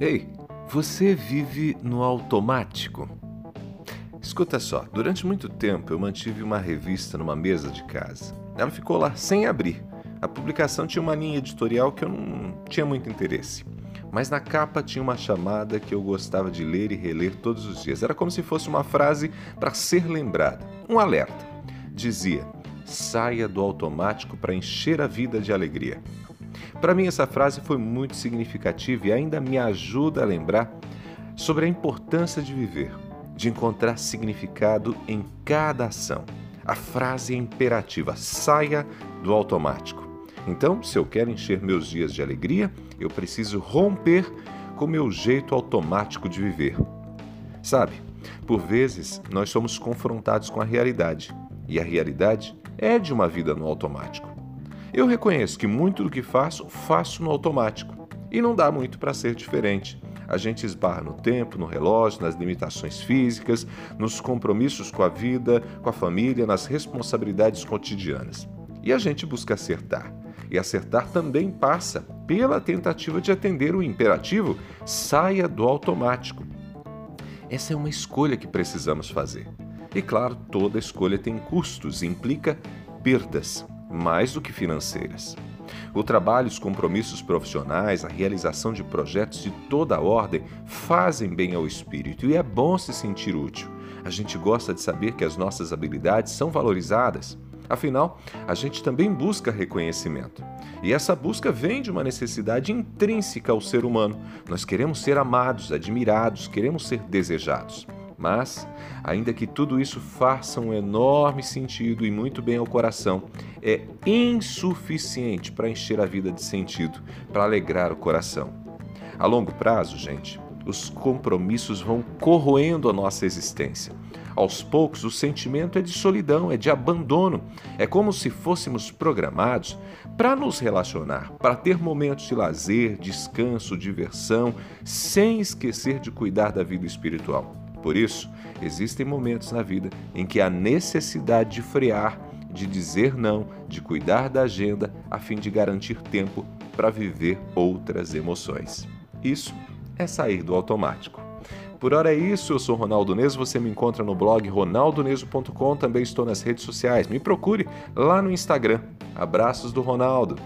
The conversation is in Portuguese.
Ei, você vive no automático? Escuta só, durante muito tempo eu mantive uma revista numa mesa de casa. Ela ficou lá sem abrir. A publicação tinha uma linha editorial que eu não tinha muito interesse. Mas na capa tinha uma chamada que eu gostava de ler e reler todos os dias. Era como se fosse uma frase para ser lembrada, um alerta. Dizia: saia do automático para encher a vida de alegria. Para mim, essa frase foi muito significativa e ainda me ajuda a lembrar sobre a importância de viver, de encontrar significado em cada ação. A frase é imperativa: saia do automático. Então, se eu quero encher meus dias de alegria, eu preciso romper com meu jeito automático de viver. Sabe, por vezes nós somos confrontados com a realidade, e a realidade é de uma vida no automático. Eu reconheço que muito do que faço, faço no automático. E não dá muito para ser diferente. A gente esbarra no tempo, no relógio, nas limitações físicas, nos compromissos com a vida, com a família, nas responsabilidades cotidianas. E a gente busca acertar. E acertar também passa pela tentativa de atender o imperativo saia do automático. Essa é uma escolha que precisamos fazer. E claro, toda escolha tem custos implica perdas mais do que financeiras. O trabalho, os compromissos profissionais, a realização de projetos de toda a ordem fazem bem ao espírito e é bom se sentir útil. A gente gosta de saber que as nossas habilidades são valorizadas. Afinal, a gente também busca reconhecimento. E essa busca vem de uma necessidade intrínseca ao ser humano. Nós queremos ser amados, admirados, queremos ser desejados. Mas, ainda que tudo isso faça um enorme sentido e muito bem ao coração, é insuficiente para encher a vida de sentido, para alegrar o coração. A longo prazo, gente, os compromissos vão corroendo a nossa existência. Aos poucos, o sentimento é de solidão, é de abandono. É como se fôssemos programados para nos relacionar, para ter momentos de lazer, descanso, diversão, sem esquecer de cuidar da vida espiritual. Por isso, existem momentos na vida em que há necessidade de frear, de dizer não, de cuidar da agenda a fim de garantir tempo para viver outras emoções. Isso é sair do automático. Por hora é isso, eu sou Ronaldo Neso, você me encontra no blog ronaldoneso.com, também estou nas redes sociais. Me procure lá no Instagram. Abraços do Ronaldo.